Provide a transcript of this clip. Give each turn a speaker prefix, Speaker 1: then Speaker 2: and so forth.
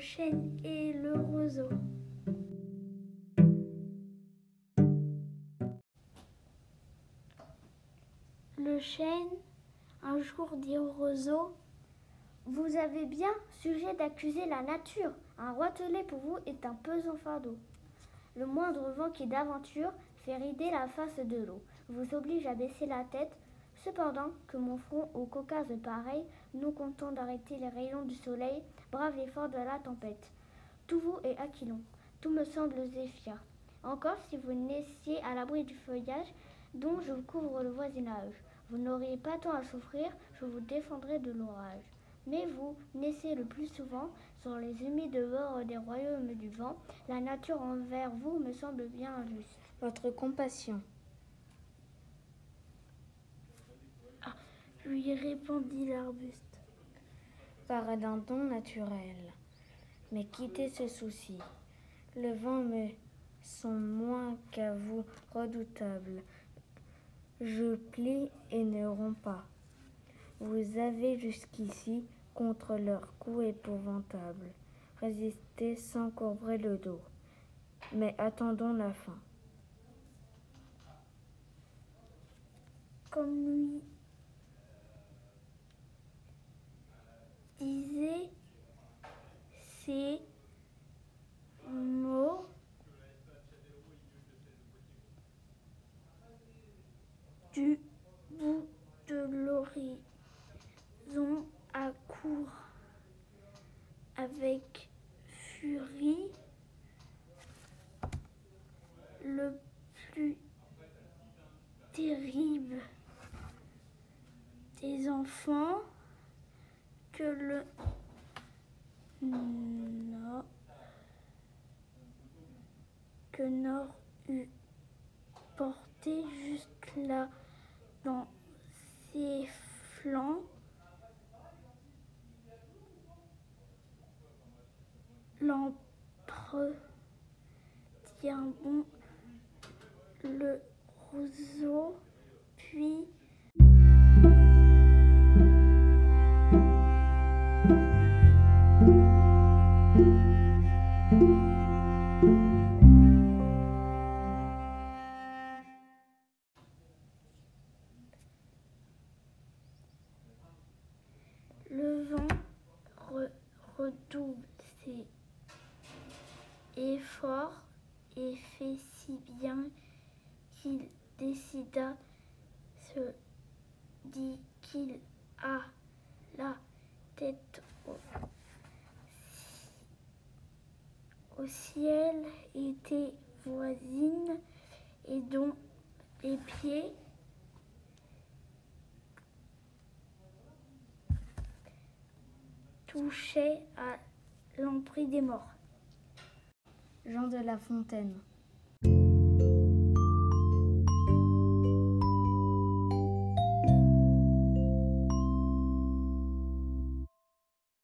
Speaker 1: chêne et le roseau. Le chêne, un jour dit au roseau, Vous avez bien sujet d'accuser la nature. Un roitelet pour vous est un pesant fardeau. Le moindre vent qui d'aventure fait rider la face de l'eau, vous oblige à baisser la tête, cependant que mon front au Caucase pareil, non content d'arrêter les rayons du soleil, brave l'effort de la tempête. Tout vous est aquilon, tout me semble zéphyr. Encore si vous naissiez à l'abri du feuillage dont je couvre le voisinage, vous n'auriez pas tant à souffrir, je vous défendrai de l'orage. Mais vous naissez le plus souvent sur les humides bords des royaumes du vent. La nature envers vous me semble bien injuste.
Speaker 2: Votre compassion.
Speaker 1: Lui répondit l'arbuste.
Speaker 2: Par un don naturel. Mais quittez ce souci. Le vent me sont moins qu'à vous redoutables. Je plie et ne romps pas. Vous avez jusqu'ici, contre leur coup épouvantable, résisté sans courber le dos. Mais attendons la fin.
Speaker 1: Comme lui l'horizon accourt avec furie le plus terrible des enfants que le nord que Nord eût porté jusque-là dans ses flancs. Tient bon le roseau, puis Le vent re- redouble ses efforts et fait si bien qu'il décida, se dit qu'il a la tête au, au ciel était voisine et dont les pieds touchaient à l'emprise des morts.
Speaker 2: Jean de La Fontaine.